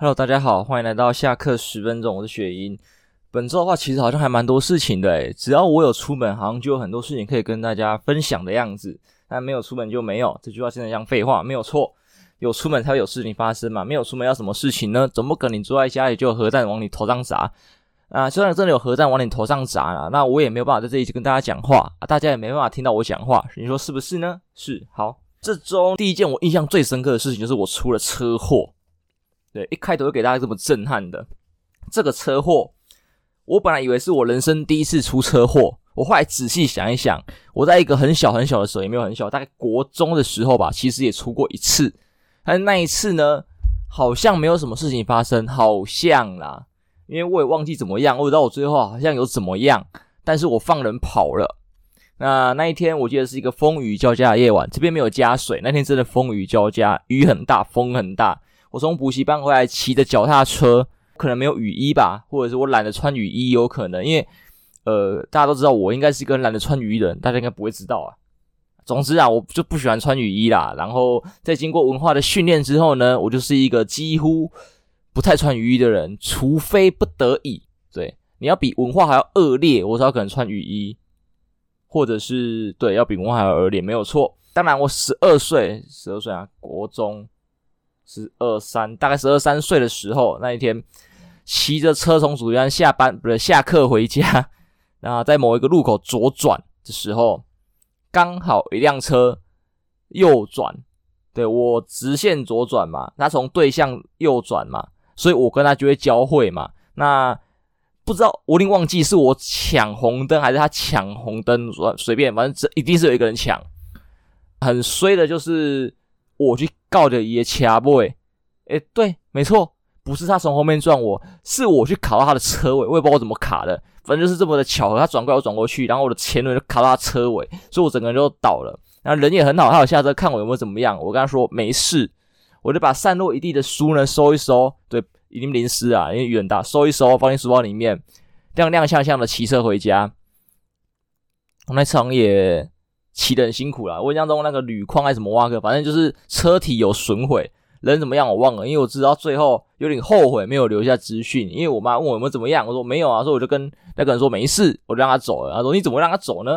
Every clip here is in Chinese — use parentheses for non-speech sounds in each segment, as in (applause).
Hello，大家好，欢迎来到下课十分钟，我是雪英。本周的话，其实好像还蛮多事情的诶，只要我有出门，好像就有很多事情可以跟大家分享的样子。但没有出门就没有，这句话现在像废话，没有错。有出门才会有事情发生嘛，没有出门要什么事情呢？总不可能坐在家里就有核弹往你头上砸啊！虽然真的有核弹往你头上砸了，那我也没有办法在这里跟大家讲话啊，大家也没办法听到我讲话，你说是不是呢？是。好，这周第一件我印象最深刻的事情就是我出了车祸。对，一开头就给大家这么震撼的这个车祸，我本来以为是我人生第一次出车祸，我后来仔细想一想，我在一个很小很小的时候，也没有很小，大概国中的时候吧，其实也出过一次，但那一次呢，好像没有什么事情发生，好像啦，因为我也忘记怎么样，我不知道我最后好像有怎么样，但是我放人跑了。那那一天我记得是一个风雨交加的夜晚，这边没有加水，那天真的风雨交加，雨很大，风很大。我从补习班回来，骑着脚踏车，可能没有雨衣吧，或者是我懒得穿雨衣，有可能，因为呃，大家都知道我应该是一个懒得穿雨衣的人，大家应该不会知道啊。总之啊，我就不喜欢穿雨衣啦。然后在经过文化的训练之后呢，我就是一个几乎不太穿雨衣的人，除非不得已。对，你要比文化还要恶劣，我才可能穿雨衣，或者是对，要比文化还要恶劣，没有错。当然，我十二岁，十二岁啊，国中。十二三，大概十二三岁的时候，那一天骑着车从主班下班，不是下课回家，(laughs) 然后在某一个路口左转的时候，刚好一辆车右转，对，我直线左转嘛，他从对向右转嘛，所以我跟他就会交汇嘛。那不知道，我已经忘记是我抢红灯还是他抢红灯，随便，反正这一定是有一个人抢。很衰的就是。我去告的爷掐 boy，诶，对，没错，不是他从后面撞我，是我去卡到他的车尾，我也不知道我怎么卡的，反正就是这么的巧合，他转过来我转过去，然后我的前轮就卡到他车尾，所以我整个人就倒了。然后人也很好，他有下车看我有没有怎么样，我跟他说没事，我就把散落一地的书呢收一收，对，已经淋湿啊，因为雨很大，收一收放进书包里面，踉踉跄跄的骑车回家。我那场也。骑得很辛苦啦，我印象中那个铝框还是什么挖个，反正就是车体有损毁，人怎么样我忘了，因为我知道最后有点后悔没有留下资讯，因为我妈问我有没有怎么样，我说没有啊，所以我就跟那个人说没事，我就让他走了。他说你怎么让他走呢？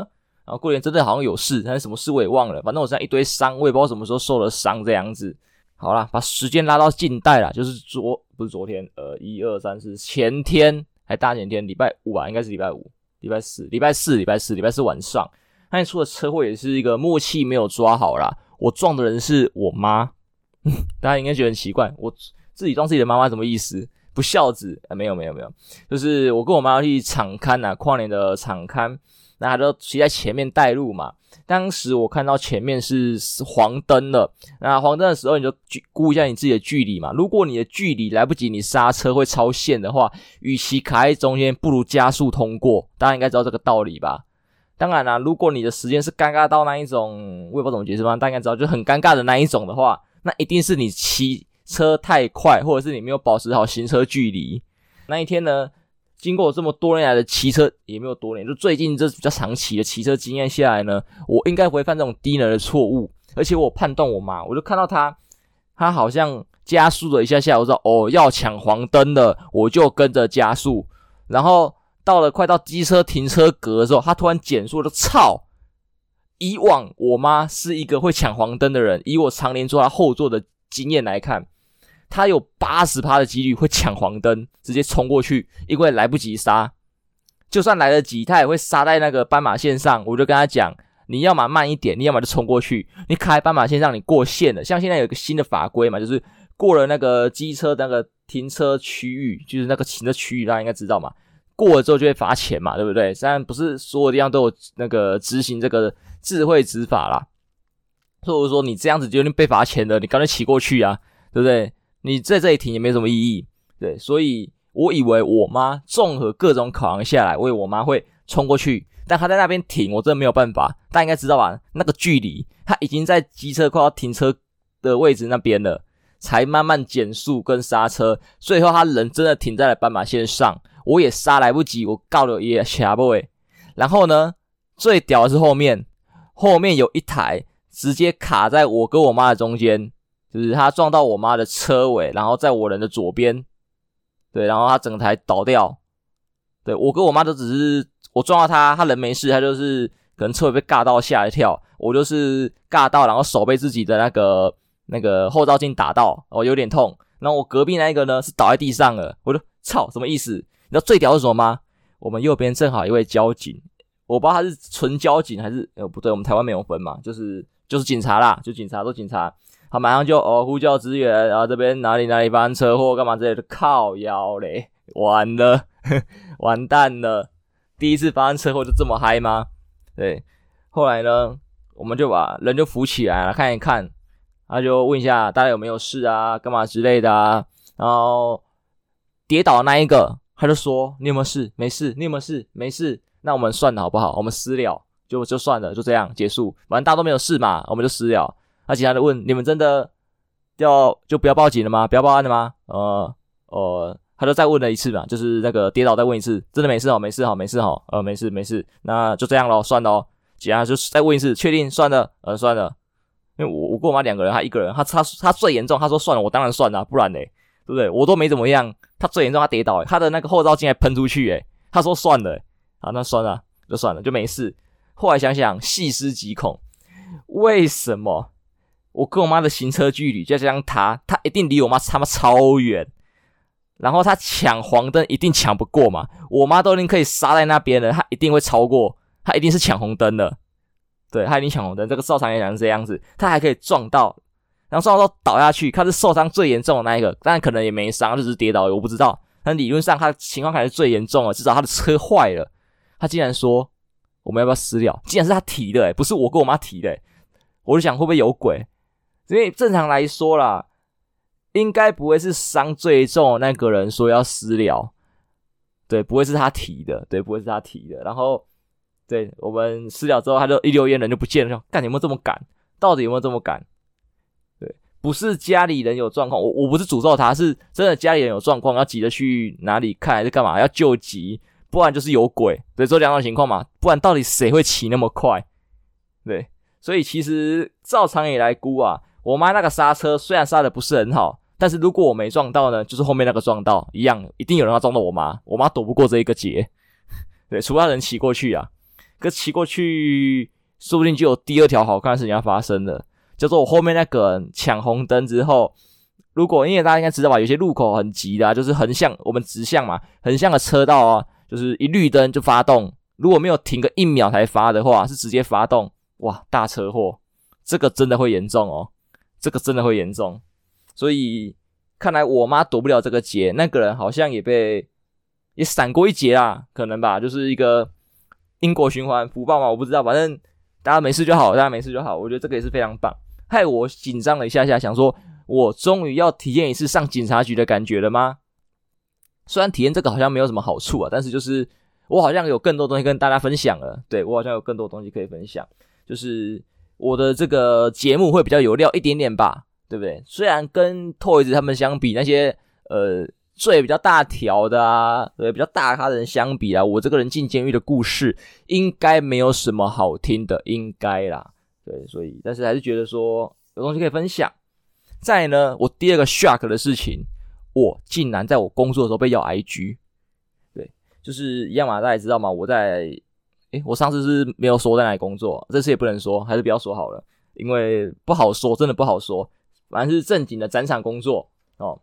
然后过年真的好像有事，但是什么事我也忘了，反正我现在一堆伤，我也不知道什么时候受了伤这样子。好啦，把时间拉到近代啦，就是昨不是昨天，呃，一二三四前天还大前天，礼拜五啊，应该是礼拜五、礼拜四、礼拜四、礼拜四、礼拜四晚上。那出的车祸也是一个默契没有抓好啦。我撞的人是我妈，(laughs) 大家应该觉得很奇怪，我自己撞自己的妈妈什么意思？不孝子？啊，没有没有没有，就是我跟我妈去场勘啊，跨年的场勘，那她就骑在前面带路嘛。当时我看到前面是黄灯了，那黄灯的时候你就估一下你自己的距离嘛。如果你的距离来不及，你刹车会超线的话，与其卡在中间，不如加速通过。大家应该知道这个道理吧？当然啦，如果你的时间是尴尬到那一种，我也不知道怎么解释嘛，大家知道，就很尴尬的那一种的话，那一定是你骑车太快，或者是你没有保持好行车距离。那一天呢，经过这么多年来的骑车，也没有多年，就最近这比较长期的骑车经验下来呢，我应该不会犯这种低能的错误。而且我判断我妈，我就看到她，她好像加速了一下下，我说哦要抢黄灯了，我就跟着加速，然后。到了快到机车停车格的时候，他突然减速就，操！以往我妈是一个会抢黄灯的人，以我常年坐她后座的经验来看，她有八十趴的几率会抢黄灯，直接冲过去，因为来不及刹。就算来得及，她也会刹在那个斑马线上。我就跟她讲，你要么慢一点，你要么就冲过去。你开斑马线上，你过线了。像现在有一个新的法规嘛，就是过了那个机车那个停车区域，就是那个停车区域，大家应该知道嘛。过了之后就会罚钱嘛，对不对？虽然不是所有地方都有那个执行这个智慧执法啦，或者说你这样子就有点被罚钱的，你干脆骑过去啊，对不对？你在这里停也没什么意义，对。所以我以为我妈综合各种考量下来，为我妈会冲过去，但她在那边停，我真的没有办法。大家应该知道吧？那个距离，她已经在机车快要停车的位置那边了，才慢慢减速跟刹车，最后她人真的停在了斑马线上。我也刹来不及，我告了也掐不回。然后呢，最屌的是后面，后面有一台直接卡在我跟我妈的中间，就是他撞到我妈的车尾，然后在我人的左边，对，然后他整台倒掉。对，我跟我妈都只是我撞到他，他人没事，他就是可能车尾被尬到吓一跳，我就是尬到，然后手被自己的那个那个后照镜打到，哦，有点痛。然后我隔壁那一个呢是倒在地上了，我就操，什么意思？你知道最屌是什么吗？我们右边正好一位交警，我不知道他是纯交警还是呃不对，我们台湾没有分嘛，就是就是警察啦，就警察都警察，他马上就哦呼叫支援，然后这边哪里哪里发生车祸干嘛之类的，靠腰嘞，完了。(laughs) 完蛋了！第一次发生车祸就这么嗨吗？对，后来呢，我们就把人就扶起来了，看一看，他就问一下大家有没有事啊，干嘛之类的啊。然后跌倒的那一个，他就说：“你有没有事？没事。你有没有事？没事。那我们算了好不好？我们私了，就就算了，就这样结束。反正大家都没有事嘛，我们就私了。那其他的问：你们真的要就不要报警了吗？不要报案了吗？呃呃。”他就再问了一次嘛，就是那个跌倒再问一次，真的没事哦，没事好，没事好，呃，没事没事，那就这样咯，算了，其他就再问一次，确定算了，呃，算了，因为我我跟我妈两个人，他一个人，他他他最严重，他说算了，我当然算了，不然嘞，对不对？我都没怎么样，他最严重，他跌倒，他的那个后照镜还喷出去，诶，他说算了，啊，那算了，就算了，就没事。后来想想，细思极恐，为什么我跟我妈的行车距离，就像他，他一定离我妈他妈超远。然后他抢黄灯一定抢不过嘛，我妈都已经可以刹在那边了，他一定会超过，他一定是抢红灯的，对，他一定抢红灯。这个照常来讲是这样子，他还可以撞到，然后撞到倒下去，他是受伤最严重的那一个，当然可能也没伤，就是跌倒，我不知道。但理论上他情况还是最严重的，至少他的车坏了。他竟然说我们要不要私了？竟然是他提的，诶，不是我跟我妈提的，我就想会不会有鬼？因为正常来说啦。应该不会是伤最重的那个人说要私了，对，不会是他提的，对，不会是他提的。然后，对，我们私了之后，他就一溜烟人就不见了，说干，有没有这么赶？到底有没有这么赶？不是家里人有状况，我我不是诅咒他，是真的家里人有状况，要急着去哪里看还是干嘛？要救急，不然就是有鬼。对，这两种情况嘛，不然到底谁会骑那么快？对，所以其实照常理来估啊，我妈那个刹车虽然刹的不是很好。但是如果我没撞到呢，就是后面那个撞到一样，一定有人要撞到我妈，我妈躲不过这一个劫。(laughs) 对，除非人骑过去啊，可骑过去，说不定就有第二条好看的事情要发生了，叫做我后面那个人抢红灯之后，如果因为大家应该知道吧，有些路口很急的，就是横向我们直向嘛，横向的车道啊，就是一绿灯就发动，如果没有停个一秒才发的话，是直接发动，哇，大车祸，这个真的会严重哦，这个真的会严重。所以看来我妈躲不了这个劫，那个人好像也被也闪过一劫啦，可能吧，就是一个因果循环福报嘛，我不知道，反正大家没事就好，大家没事就好，我觉得这个也是非常棒，害我紧张了一下下，想说我终于要体验一次上警察局的感觉了吗？虽然体验这个好像没有什么好处啊，但是就是我好像有更多东西跟大家分享了，对，我好像有更多东西可以分享，就是我的这个节目会比较有料一点点吧。对不对？虽然跟 Toys 他们相比，那些呃罪比较大条的啊，对，比较大咖的人相比啊，我这个人进监狱的故事应该没有什么好听的，应该啦。对，所以但是还是觉得说有东西可以分享。再呢，我第二个 shock 的事情，我竟然在我工作的时候被要 IG。对，就是一样嘛，大家知道吗，我在诶，我上次是没有说在哪里工作，这次也不能说，还是不要说好了，因为不好说，真的不好说。反正是正经的展场工作哦，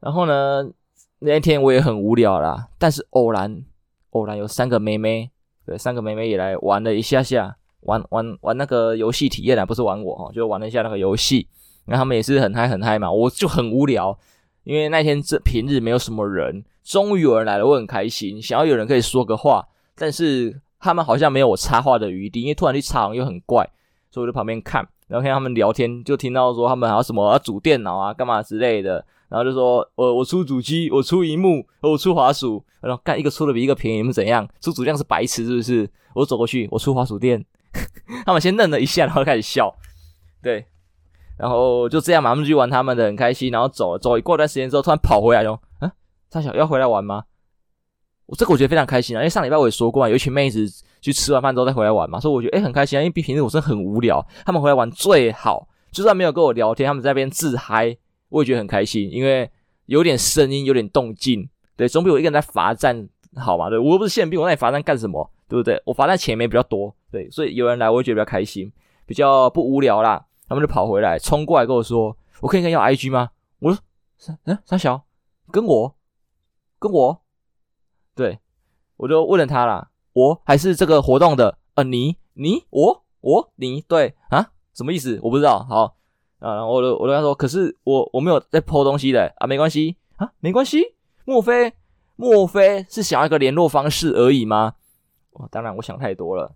然后呢，那一天我也很无聊啦，但是偶然偶然有三个妹妹，对，三个妹妹也来玩了一下下，玩玩玩那个游戏体验啊，不是玩我哈，就玩了一下那个游戏，然后他们也是很嗨很嗨嘛，我就很无聊，因为那天这平日没有什么人，终于有人来了，我很开心，想要有人可以说个话，但是他们好像没有我插话的余地，因为突然去插又很怪，所以我就旁边看。然后看他们聊天，就听到说他们还有什么要组电脑啊、干嘛之类的。然后就说，我我出主机，我出荧幕，我出滑鼠。然后干一个出的比一个便宜，你们怎样？出主机是白痴是不是？我走过去，我出滑鼠垫。(laughs) 他们先愣了一下，然后开始笑。对，然后就这样嘛，他们就玩他们的，很开心。然后走了，走一过段时间之后，突然跑回来哟。啊，三小要回来玩吗？我这个我觉得非常开心啊，因为上礼拜我也说过嘛，有一群妹子去吃完饭之后再回来玩嘛，所以我觉得诶很开心啊，因为比平时我真的很无聊，他们回来玩最好，就算没有跟我聊天，他们在那边自嗨，我也觉得很开心，因为有点声音，有点动静，对，总比我一个人在罚站好嘛？对，我又不是宪兵，我在罚站干什么？对不对？我罚站钱也比较多，对，所以有人来，我会觉得比较开心，比较不无聊啦。他们就跑回来，冲过来跟我说：“我可以跟要 IG 吗？”我说：“三嗯，三小，跟我，跟我，对，我就问了他啦，我？还是这个活动的，呃，你，你，我，我，你，对。啊，什么意思？我不知道。好，啊，然后我就我就跟他说，可是我我没有在 po 东西的。啊，没关系啊，没关系。莫非莫非是想要一个联络方式而已吗？当然，我想太多了。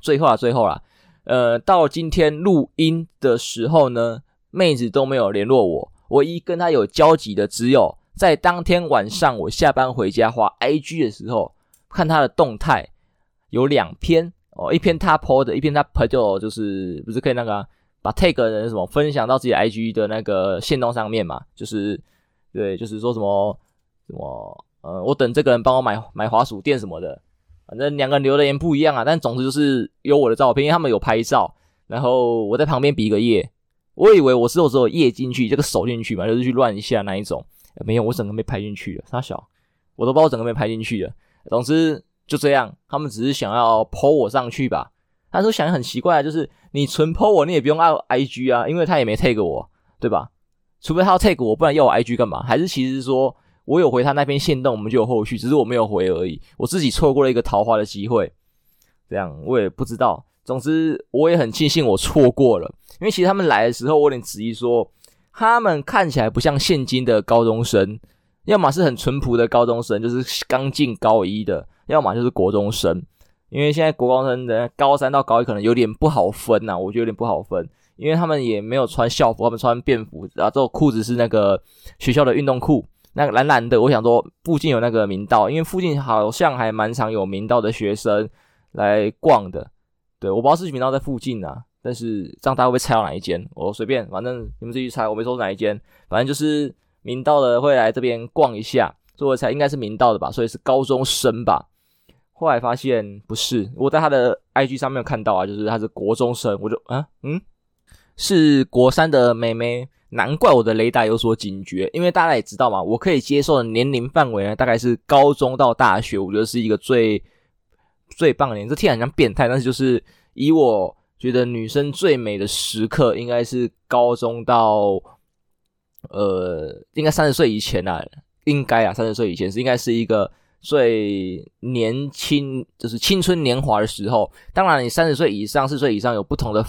最后啊，最后啦。呃，到今天录音的时候呢，妹子都没有联络我。唯一跟她有交集的，只有在当天晚上我下班回家滑 IG 的时候，看她的动态有两篇哦，一篇她 po 的，一篇她朋友就是不是可以那个、把 tag 的人什么分享到自己 IG 的那个线动上面嘛？就是对，就是说什么什么呃，我等这个人帮我买买滑鼠垫什么的。反正两个人留的言不一样啊，但总之就是有我的照片，因为他们有拍照，然后我在旁边比个耶，我以为我是我只有耶进去，这个手进去嘛，就是去乱一下那一种，没有，我整个被拍进去了，他小，我都不知道我整个被拍进去了。总之就这样，他们只是想要 po 我上去吧。他说想很奇怪，就是你纯 po 我，你也不用按 IG 啊，因为他也没 tag 我，对吧？除非他要 tag 我，不然要我 IG 干嘛？还是其实说。我有回他那边限动，我们就有后续，只是我没有回而已。我自己错过了一个桃花的机会，这样我也不知道。总之，我也很庆幸我错过了，因为其实他们来的时候，我有点质疑说，他们看起来不像现今的高中生，要么是很淳朴的高中生，就是刚进高一的，要么就是国中生。因为现在国高中生的高三到高一可能有点不好分呐、啊，我觉得有点不好分，因为他们也没有穿校服，他们穿便服，然后这种裤子是那个学校的运动裤。那个蓝蓝的，我想说附近有那个明道，因为附近好像还蛮常有明道的学生来逛的。对，我不知道是明道在附近啊，但是这样大家会不会猜到哪一间？我随便，反正你们自己猜，我没说哪一间，反正就是明道的会来这边逛一下，所以我猜应该是明道的吧，所以是高中生吧。后来发现不是，我在他的 IG 上面有看到啊，就是他是国中生，我就啊嗯，是国三的妹妹。难怪我的雷达有所警觉，因为大家也知道嘛，我可以接受的年龄范围呢，大概是高中到大学，我觉得是一个最最棒的年。这听起来很像变态，但是就是以我觉得女生最美的时刻，应该是高中到呃，应该三十岁以前啊，应该啊，三十岁以前是应该是一个最年轻，就是青春年华的时候。当然，你三十岁以上、四十岁以上有不同的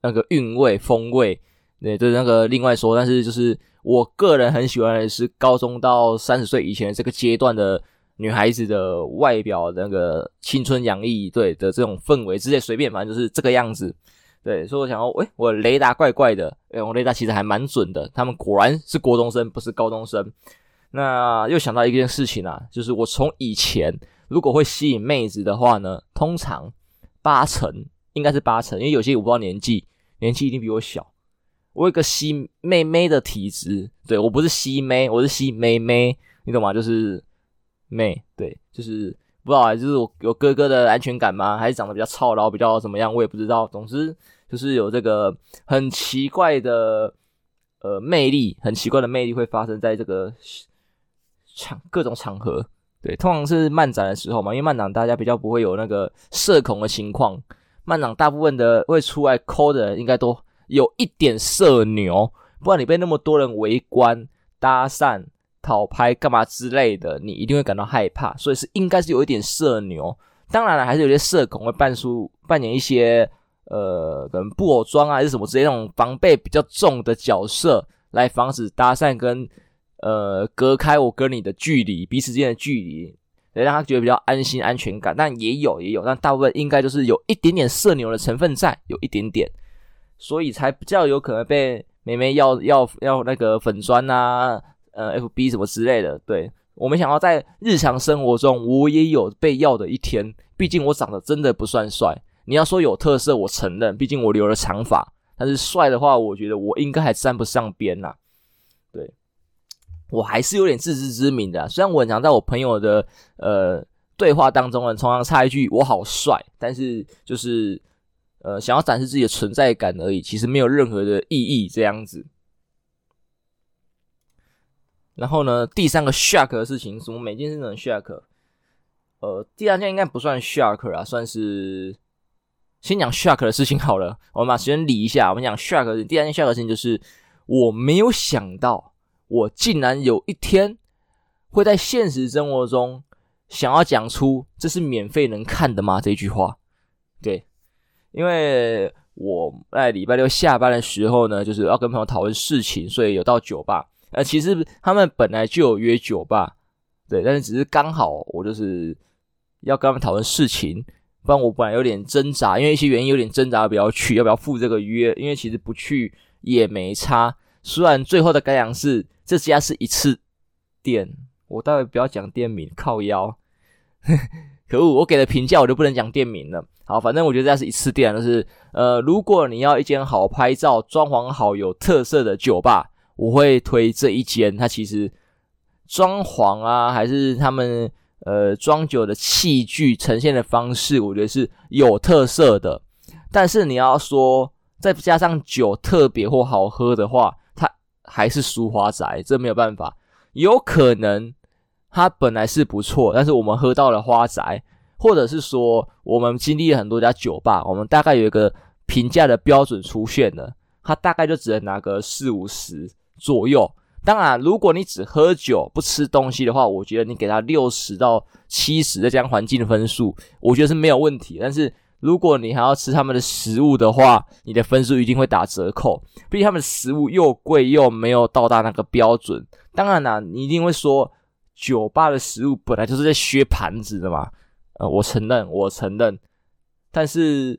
那个韵味风味。对，就是那个另外说，但是就是我个人很喜欢的是高中到三十岁以前这个阶段的女孩子的外表，那个青春洋溢，对的这种氛围，直接随便，反正就是这个样子。对，所以我想要，诶，我雷达怪怪的，诶，我雷达其实还蛮准的，他们果然是国中生，不是高中生。那又想到一件事情啊，就是我从以前如果会吸引妹子的话呢，通常八成应该是八成，因为有些我不知道年纪，年纪一定比我小。我有个吸妹妹的体质，对，我不是吸妹，我是吸妹妹，你懂吗？就是妹，对，就是不知道啊，就是我有哥哥的安全感吗？还是长得比较操劳，比较怎么样？我也不知道。总之就是有这个很奇怪的呃魅力，很奇怪的魅力会发生在这个场各种场合。对，通常是漫展的时候嘛，因为漫展大家比较不会有那个社恐的情况，漫展大部分的会出来抠的人应该都。有一点社牛，不然你被那么多人围观、搭讪、讨拍干嘛之类的，你一定会感到害怕。所以是应该是有一点社牛。当然了，还是有些社恐会扮出扮演一些呃，可能布偶装啊，还是什么之类那种防备比较重的角色，来防止搭讪跟呃隔开我跟你的距离，彼此之间的距离，让他觉得比较安心、安全感。但也有也有，但大部分应该就是有一点点社牛的成分在，有一点点。所以才比较有可能被妹妹要要要那个粉砖啊，呃，FB 什么之类的。对，我没想到在日常生活中我也有被要的一天。毕竟我长得真的不算帅。你要说有特色，我承认。毕竟我留了长发，但是帅的话，我觉得我应该还沾不上边呐。对，我还是有点自知之明的。虽然我常在我朋友的呃对话当中呢，常常插一句“我好帅”，但是就是。呃想要展示自己的存在感而已，其实没有任何的意义这样子。然后呢，第三个 shock 的事情，什么每件事都很 shock。呃，第二件应该不算 shock 啊，算是先讲 shock 的事情好了。我们把时间理一下，我们讲 shock 的。第二件 shock 的事情就是，我没有想到，我竟然有一天会在现实生活中想要讲出“这是免费能看的吗”这句话。对，因为我在礼拜六下班的时候呢，就是要跟朋友讨论事情，所以有到酒吧。呃，其实他们本来就有约酒吧，对，但是只是刚好我就是要跟他们讨论事情，不然我本来有点挣扎，因为一些原因有点挣扎要不要去，要不要赴这个约，因为其实不去也没差。虽然最后的感想是这家是一次店，我待会不要讲店名，靠腰，可恶，我给的评价我就不能讲店名了。好，反正我觉得这家是一次店，就是呃，如果你要一间好拍照、装潢好、有特色的酒吧。我会推这一间，它其实装潢啊，还是他们呃装酒的器具呈现的方式，我觉得是有特色的。但是你要说再加上酒特别或好喝的话，它还是输花仔，这没有办法。有可能它本来是不错，但是我们喝到了花仔，或者是说我们经历了很多家酒吧，我们大概有一个评价的标准出现了，它大概就只能拿个四五十。左右，当然，如果你只喝酒不吃东西的话，我觉得你给他六十到七十的这样环境的分数，我觉得是没有问题。但是如果你还要吃他们的食物的话，你的分数一定会打折扣。毕竟他们的食物又贵又没有到达那个标准。当然啦，你一定会说酒吧的食物本来就是在削盘子的嘛。呃，我承认，我承认，但是。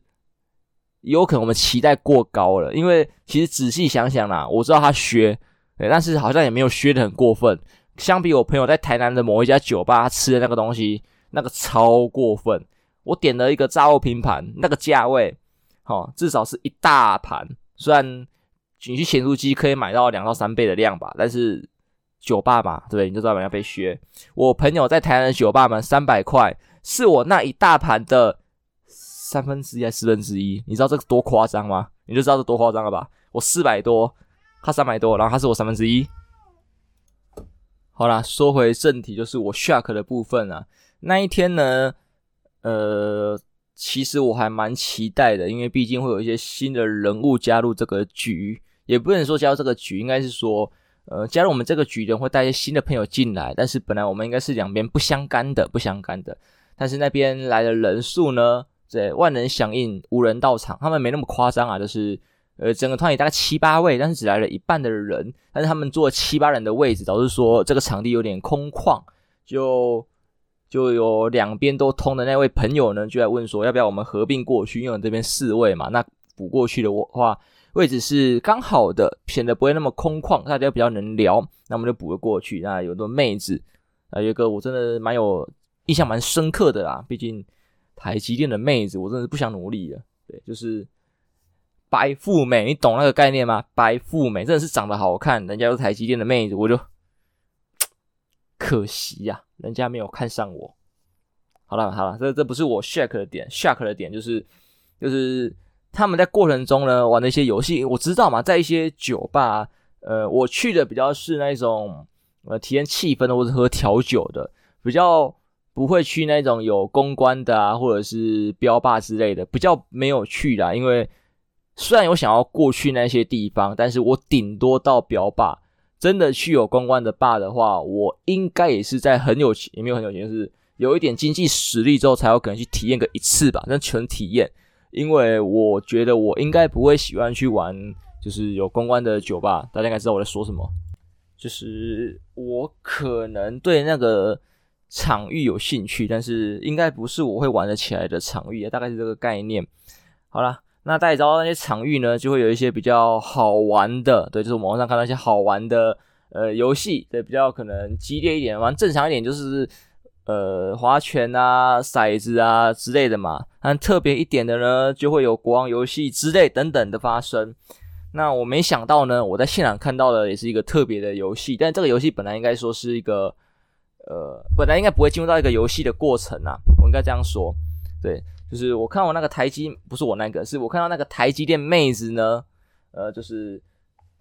有可能我们期待过高了，因为其实仔细想想啦，我知道他削，但是好像也没有削的很过分。相比我朋友在台南的某一家酒吧他吃的那个东西，那个超过分。我点了一个炸物拼盘，那个价位，哦，至少是一大盘。虽然你去咸酥鸡可以买到两到三倍的量吧，但是酒吧嘛，对不对？你就知道人家被削。我朋友在台南的酒吧嘛，三百块是我那一大盘的。三分之一还是四分之一？你知道这个多夸张吗？你就知道这多夸张了吧？我四百多，他三百多，然后他是我三分之一。好啦，说回正题，就是我 shark 的部分啊。那一天呢，呃，其实我还蛮期待的，因为毕竟会有一些新的人物加入这个局，也不能说加入这个局，应该是说，呃，加入我们这个局的人会带一些新的朋友进来。但是本来我们应该是两边不相干的，不相干的。但是那边来的人数呢？这，万人响应，无人到场。他们没那么夸张啊，就是呃，整个团里大概七八位，但是只来了一半的人。但是他们坐七八人的位置，导致说这个场地有点空旷。就就有两边都通的那位朋友呢，就来问说，要不要我们合并过去？因为这边四位嘛，那补过去的话，位置是刚好的，显得不会那么空旷，大家比较能聊。那我们就补了过去。那有个妹子，啊，有一个我真的蛮有印象蛮深刻的啦，毕竟。台积电的妹子，我真的是不想努力了。对，就是白富美，你懂那个概念吗？白富美真的是长得好看，人家都是台积电的妹子，我就 (tsk) 可惜呀、人家没有看上我。好了好了，这这不是我 shock 的点，shock 的点就是就是他们在过程中呢玩的一些游戏，我知道嘛，在一些酒吧，呃，我去的比较是那种呃体验气氛的，或者喝调酒的，比较。不会去那种有公关的啊，或者是标霸之类的，比较没有去啦。因为虽然有想要过去那些地方，但是我顶多到标霸。真的去有公关的霸的话，我应该也是在很有钱，也没有很有钱，是有一点经济实力之后才有可能去体验个一次吧。那纯体验，因为我觉得我应该不会喜欢去玩，就是有公关的酒吧。大家应该知道我在说什么，就是我可能对那个。场域有兴趣，但是应该不是我会玩得起来的场域，大概是这个概念。好啦，那大家知道那些场域呢，就会有一些比较好玩的，对，就是我们网上看到一些好玩的呃游戏，对，比较可能激烈一点，玩正常一点就是呃划拳啊、骰子啊之类的嘛。但特别一点的呢，就会有国王游戏之类等等的发生。那我没想到呢，我在现场看到的也是一个特别的游戏，但这个游戏本来应该说是一个。呃，本来应该不会进入到一个游戏的过程啊，我应该这样说。对，就是我看我那个台积，不是我那个，是我看到那个台积电妹子呢，呃，就是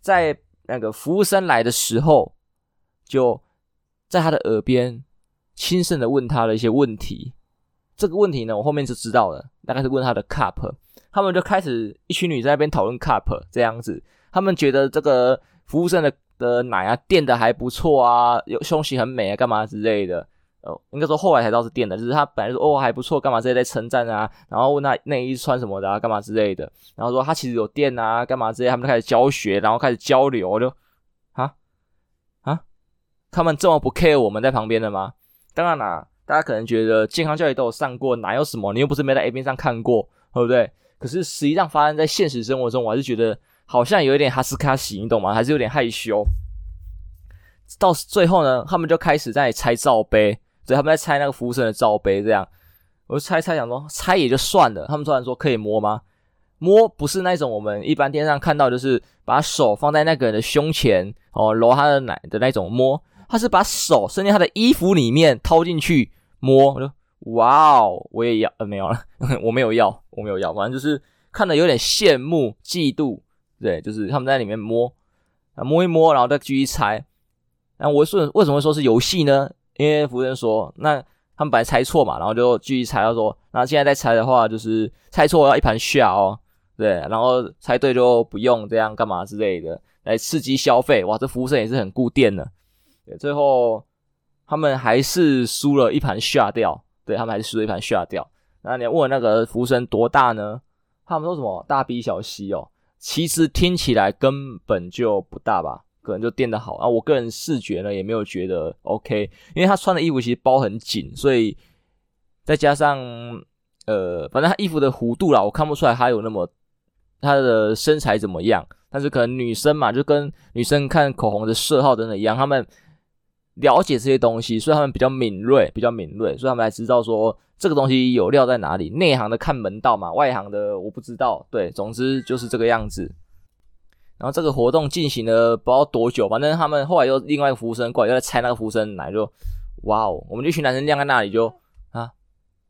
在那个服务生来的时候，就在他的耳边轻声的问他的一些问题。这个问题呢，我后面就知道了，大概是问他的 cup。他们就开始一群女在那边讨论 cup 这样子，他们觉得这个服务生的的奶啊垫的还不错啊，有胸型很美啊，干嘛之类的。哦，应该说后来才知道是垫的，就是他本来说哦还不错，干嘛之类在称赞啊，然后问他内衣穿什么的啊，干嘛之类的，然后说他其实有垫啊，干嘛之类，他们就开始教学，然后开始交流，就啊啊，他们这么不 care 我们在旁边的吗？当然啦，大家可能觉得健康教育都有上过，哪有什么？你又不是没在 A 片上看过，对不对？可是实际上发生在现实生活中，我还是觉得好像有一点哈斯卡西，你懂吗？还是有点害羞。到最后呢，他们就开始在拆罩杯。所以他们在拆那个服务生的罩杯，这样，我就猜猜想说拆也就算了。他们突然说可以摸吗？摸不是那种我们一般电视上看到，就是把手放在那个人的胸前哦，揉他的奶的那种摸。他是把手伸进他的衣服里面掏进去摸。我说哇哦，我也要，呃，没有了，(laughs) 我没有要，我没有要，反正就是看的有点羡慕、嫉妒。对，就是他们在里面摸啊，摸一摸，然后再继续猜。那我说为什么说是游戏呢？因为服务生说，那他们本来猜错嘛，然后就继续猜，他说，那现在再猜的话，就是猜错要一盘下哦，对，然后猜对就不用这样干嘛之类的，来刺激消费。哇，这服务生也是很顾店的。最后他们还是输了一盘下掉，对，他们还是输了一盘下掉。那你问那个服务生多大呢？他们说什么大 B 小 C 哦，其实听起来根本就不大吧。可能就垫得好啊，我个人视觉呢也没有觉得 OK，因为他穿的衣服其实包很紧，所以再加上呃，反正他衣服的弧度啦，我看不出来他有那么他的身材怎么样。但是可能女生嘛，就跟女生看口红的色号等等一样，他们了解这些东西，所以他们比较敏锐，比较敏锐，所以他们才知道说这个东西有料在哪里。内行的看门道嘛，外行的我不知道。对，总之就是这个样子。然后这个活动进行了不知道多久，反正他们后来又另外一个服务生过来，又在拆那个服务生奶，就哇哦，我们一群男生晾在那里就啊，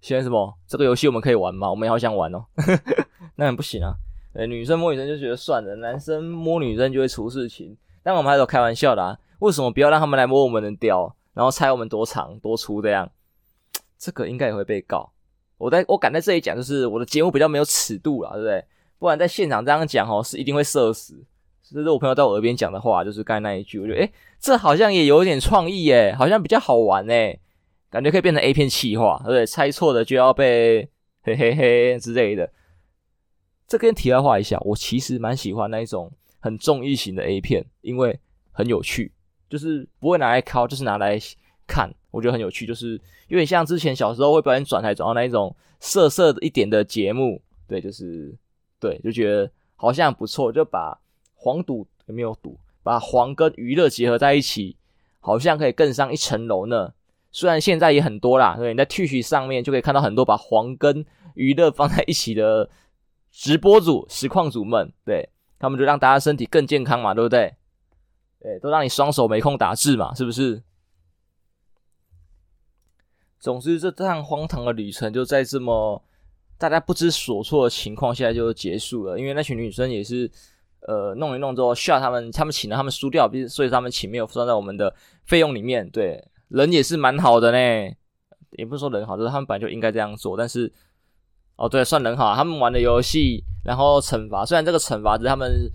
先什么这个游戏我们可以玩吗？我们也好想玩哦，(laughs) 那很不行啊。呃，女生摸女生就觉得算了，男生摸女生就会出事情。但我们还是有开玩笑的啊，为什么不要让他们来摸我们的屌，然后猜我们多长多粗这样？(tsk) 这个应该也会被告。我在我敢在这里讲，就是我的节目比较没有尺度啦，对不对？不然在现场这样讲哦，是一定会社死。这是我朋友在我耳边讲的话，就是刚才那一句，我觉得诶，这好像也有点创意诶，好像比较好玩诶，感觉可以变成 A 片企划，对不对？猜错的就要被嘿嘿嘿之类的。这跟题外话一下，我其实蛮喜欢那一种很综艺型的 A 片，因为很有趣，就是不会拿来拷，就是拿来看，我觉得很有趣，就是有点像之前小时候会表演转台转到那一种色色的一点的节目，对，就是对，就觉得好像不错，就把。黄赌有没有赌？把黄跟娱乐结合在一起，好像可以更上一层楼呢。虽然现在也很多啦，对，你在 Twitch 上面就可以看到很多把黄跟娱乐放在一起的直播主、实况主们，对，他们就让大家身体更健康嘛，对不对？对，都让你双手没空打字嘛，是不是？总之，这趟荒唐的旅程就在这么大家不知所措的情况下就结束了，因为那群女生也是。呃，弄一弄之后，需要他们，他们请了，他们输掉，所以他们请没有算在我们的费用里面。对，人也是蛮好的呢，也不是说人好，就是他们本来就应该这样做。但是，哦，对，算人好，他们玩的游戏，然后惩罚，虽然这个惩罚是他们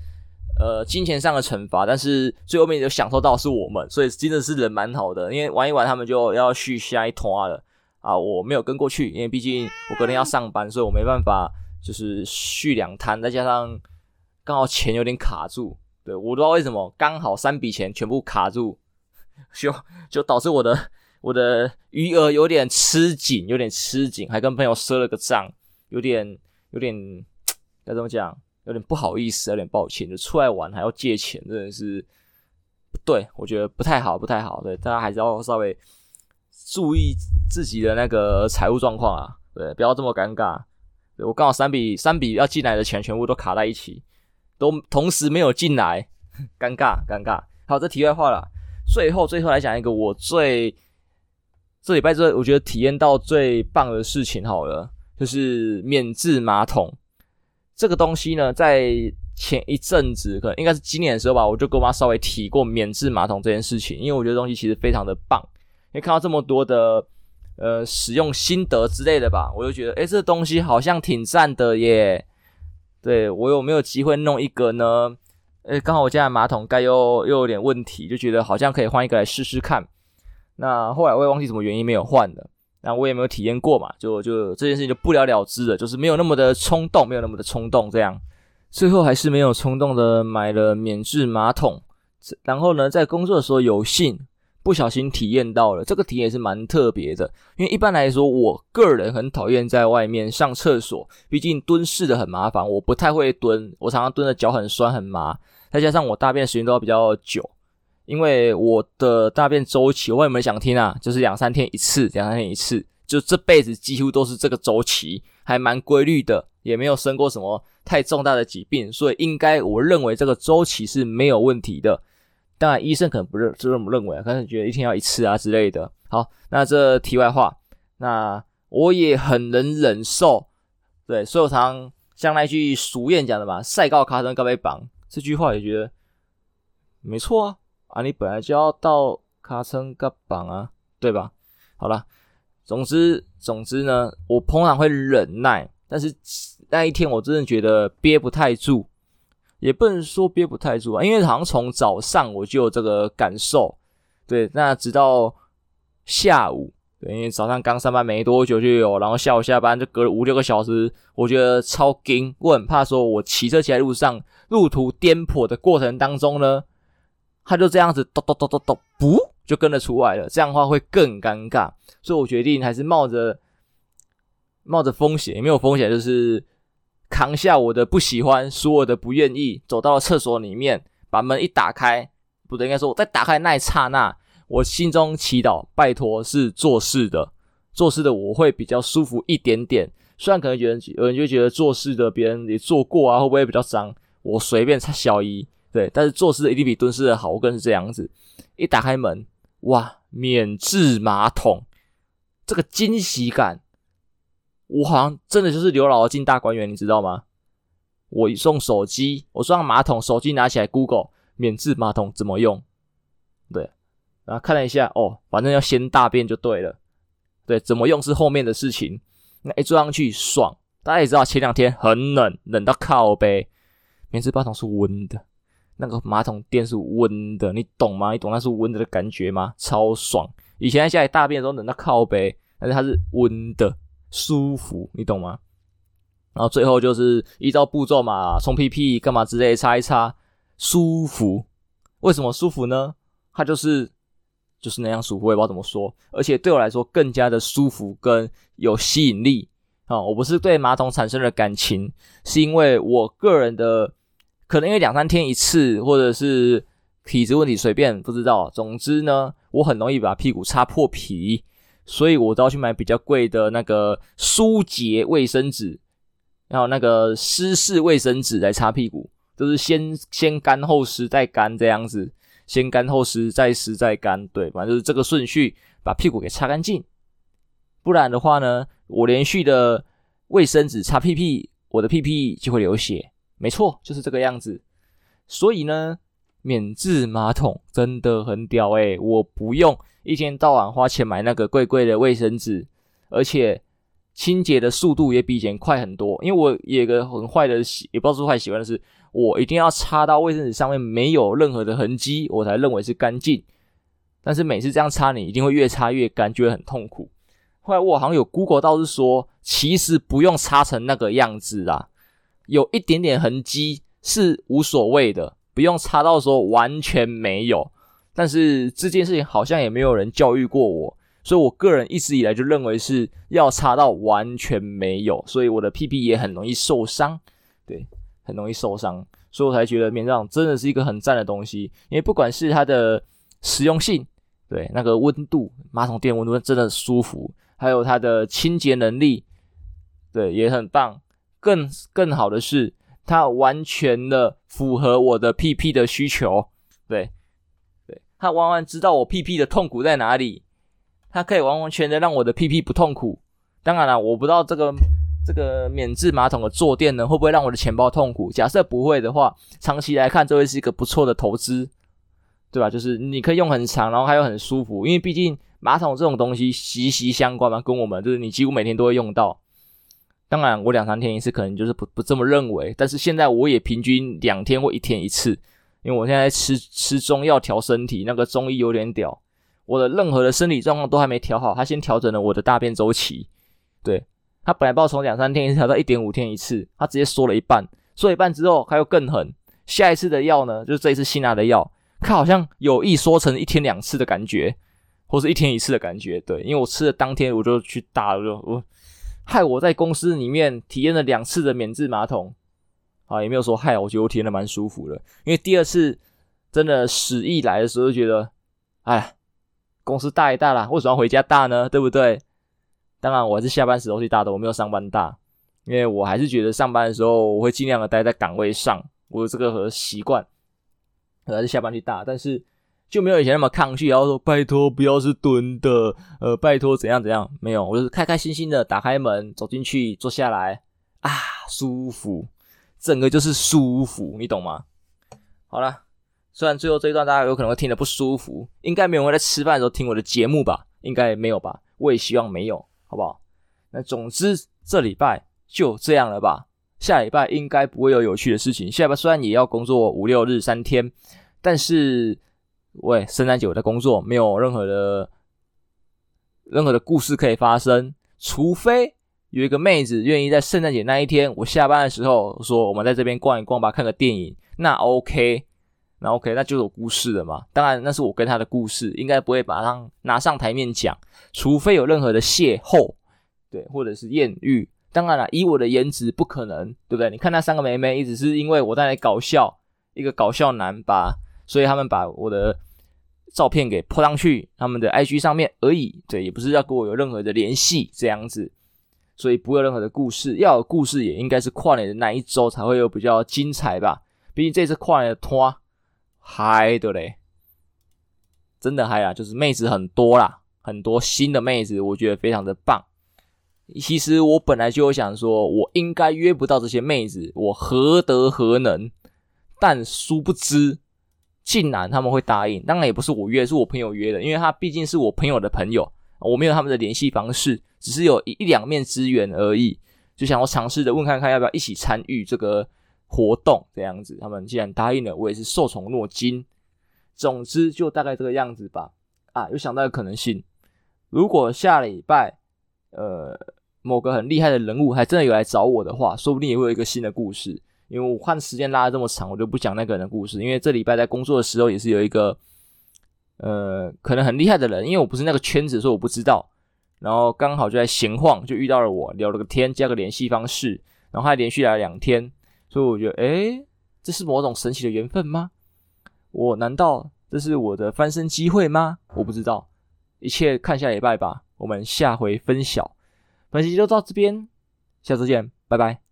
呃金钱上的惩罚，但是最后面有享受到是我们，所以真的是人蛮好的。因为玩一玩，他们就要续下一团了啊，我没有跟过去，因为毕竟我隔天要上班，所以我没办法就是续两摊，再加上。刚好钱有点卡住，对，我不知道为什么，刚好三笔钱全部卡住，(laughs) 就就导致我的我的余额有点吃紧，有点吃紧，还跟朋友赊了个账，有点有点该怎么讲，有点不好意思，有点抱歉，就出来玩还要借钱，真的是不对，我觉得不太好，不太好，对，大家还是要稍微注意自己的那个财务状况啊，对，不要这么尴尬，我刚好三笔三笔要进来的钱全部都卡在一起。都同时没有进来，尴尬尴尬。好，这题外话了。最后最后来讲一个我最这礼拜最我觉得体验到最棒的事情好了，就是免治马桶。这个东西呢，在前一阵子，可能应该是今年的时候吧，我就跟我妈稍微提过免治马桶这件事情，因为我觉得东西其实非常的棒。因为看到这么多的呃使用心得之类的吧，我就觉得，诶，这东西好像挺赞的耶。对，我有没有机会弄一个呢？诶，刚好我家的马桶盖又又有点问题，就觉得好像可以换一个来试试看。那后来我也忘记什么原因没有换了。那我也没有体验过嘛，就就这件事情就不了了之了，就是没有那么的冲动，没有那么的冲动，这样，最后还是没有冲动的买了免治马桶，然后呢，在工作的时候有幸不小心体验到了，这个体验是蛮特别的，因为一般来说，我个人很讨厌在外面上厕所，毕竟蹲式的很麻烦，我不太会蹲，我常常蹲的脚很酸很麻，再加上我大便时间都要比较久。因为我的大便周期，我有没有想听啊？就是两三天一次，两三天一次，就这辈子几乎都是这个周期，还蛮规律的，也没有生过什么太重大的疾病，所以应该我认为这个周期是没有问题的。当然，医生可能不认就这么认为，可能觉得一天要一次啊之类的。好，那这题外话，那我也很能忍受，对，所以我常像那句俗谚讲的嘛，“赛告卡登高被绑”，这句话也觉得没错啊。啊，你本来就要到卡称个榜啊，对吧？好了，总之总之呢，我通常会忍耐，但是那一天我真的觉得憋不太住，也不能说憋不太住啊，因为好像从早上我就有这个感受，对，那直到下午，对，因为早上刚上班没多久就有，然后下午下班就隔了五六个小时，我觉得超惊，我很怕说我骑车骑在路上，路途颠簸的过程当中呢。他就这样子，咚咚咚咚咚，不就跟着出来了？这样的话会更尴尬，所以我决定还是冒着冒着风险，也没有风险，就是扛下我的不喜欢，所有的不愿意，走到了厕所里面，把门一打开，不对，应该说我在打开那一刹那，我心中祈祷，拜托是做事的，做事的我会比较舒服一点点。虽然可能有人有人就觉得做事的别人也做过啊，会不会比较脏？我随便擦小一。对，但是坐式的一定比蹲式的好，我更是这样子。一打开门，哇，免治马桶，这个惊喜感，我好像真的就是刘姥姥进大观园，你知道吗？我一送手机，我上马桶，手机拿起来，Google 免治马桶怎么用？对，然后看了一下，哦，反正要先大便就对了。对，怎么用是后面的事情。那一坐上去爽，大家也知道前两天很冷，冷到靠背，免治马桶是温的。那个马桶垫是温的，你懂吗？你懂那是温的感觉吗？超爽！以前在家里大便的时候冷到靠背，但是它是温的，舒服，你懂吗？然后最后就是依照步骤嘛，冲屁屁干嘛之类，擦一擦，舒服。为什么舒服呢？它就是就是那样舒服，我也不知道怎么说。而且对我来说更加的舒服跟有吸引力啊！我不是对马桶产生了感情，是因为我个人的。可能因为两三天一次，或者是体质问题，随便不知道。总之呢，我很容易把屁股擦破皮，所以我都要去买比较贵的那个舒洁卫生纸，然后那个湿式卫生纸来擦屁股，就是先先干后湿再干这样子，先干后湿再湿再干，对，反正就是这个顺序把屁股给擦干净。不然的话呢，我连续的卫生纸擦屁屁，我的屁屁就会流血。没错，就是这个样子。所以呢，免治马桶真的很屌诶，我不用一天到晚花钱买那个贵贵的卫生纸，而且清洁的速度也比以前快很多。因为我有个很坏的习，也不知道是坏习惯的是，我一定要擦到卫生纸上面没有任何的痕迹，我才认为是干净。但是每次这样擦，你一定会越擦越干，就会很痛苦。后来我好像有 Google 到是说，其实不用擦成那个样子啦。有一点点痕迹是无所谓的，不用擦到说完全没有。但是这件事情好像也没有人教育过我，所以我个人一直以来就认为是要擦到完全没有，所以我的屁屁也很容易受伤，对，很容易受伤，所以我才觉得免治马桶真的是一个很赞的东西，因为不管是它的实用性，对，那个温度，马桶垫温度真的舒服，还有它的清洁能力，对，也很棒。更更好的是，它完全的符合我的屁屁的需求，对，对，它完完知道我屁屁的痛苦在哪里，它可以完完全全的让我的屁屁不痛苦。当然了，我不知道这个这个免治马桶的坐垫呢，会不会让我的钱包痛苦？假设不会的话，长期来看，这会是一个不错的投资，对吧？就是你可以用很长，然后还有很舒服，因为毕竟马桶这种东西息息相关嘛，跟我们就是你几乎每天都会用到。当然，我两三天一次可能就是不不这么认为，但是现在我也平均两天或一天一次，因为我现在吃吃中药调身体，那个中医有点屌。我的任何的生理状况都还没调好，他先调整了我的大便周期。对，他本来帮我从两三天一次调到一点五天一次，他直接缩了一半，缩一半之后他又更狠。下一次的药呢，就是这一次新拿的药，他好像有意缩成一天两次的感觉，或是一天一次的感觉。对，因为我吃的当天我就去打了，我害我在公司里面体验了两次的免治马桶。啊，也没有说害我，觉得我体验的蛮舒服的。因为第二次真的屎意来的时候，就觉得，哎。公司大一大啦，为什么要回家大呢？对不对？当然，我还是下班时候去大的，我没有上班大，因为我还是觉得上班的时候我会尽量的待在岗位上，我有这个和习惯，还是下班去大，但是就没有以前那么抗拒，然后说拜托不要是蹲的，呃，拜托怎样怎样，没有，我就是开开心心的打开门走进去坐下来啊，舒服，整个就是舒服，你懂吗？好了。虽然最后这一段大家有可能会听得不舒服，应该没有人在吃饭的时候听我的节目吧？应该没有吧？我也希望没有，好不好？那总之这礼拜就这样了吧？下礼拜应该不会有有趣的事情。下礼拜虽然也要工作五六日三天，但是喂，圣诞节我在工作，没有任何的任何的故事可以发生，除非有一个妹子愿意在圣诞节那一天我下班的时候说我们在这边逛一逛吧，看个电影，那 OK。那 OK，那就有故事了嘛。当然，那是我跟她的故事，应该不会马上拿上台面讲，除非有任何的邂逅，对，或者是艳遇。当然了，以我的颜值不可能，对不对？你看那三个妹妹，一直是因为我在那搞笑，一个搞笑男吧，所以他们把我的照片给泼上去他们的 IG 上面而已。对，也不是要跟我有任何的联系这样子，所以不会有任何的故事。要有故事，也应该是跨年的那一周才会有比较精彩吧。毕竟这次跨年的拖。嗨的嘞，真的嗨啊！就是妹子很多啦，很多新的妹子，我觉得非常的棒。其实我本来就有想说，我应该约不到这些妹子，我何德何能？但殊不知，竟然他们会答应。当然也不是我约，是我朋友约的，因为他毕竟是我朋友的朋友，我没有他们的联系方式，只是有一一两面之缘而已。就想要尝试的问看看，要不要一起参与这个。活动这样子，他们既然答应了，我也是受宠若惊。总之就大概这个样子吧。啊，有想到一个可能性，如果下礼拜，呃，某个很厉害的人物还真的有来找我的话，说不定也会有一个新的故事。因为我看时间拉的这么长，我就不讲那个人的故事。因为这礼拜在工作的时候也是有一个，呃，可能很厉害的人，因为我不是那个圈子，所以我不知道。然后刚好就在闲晃，就遇到了我，聊了个天，加个联系方式，然后还连续来了两天。所以我觉得，诶，这是某种神奇的缘分吗？我难道这是我的翻身机会吗？我不知道，一切看下礼拜吧。我们下回分晓。本期就到这边，下次见，拜拜。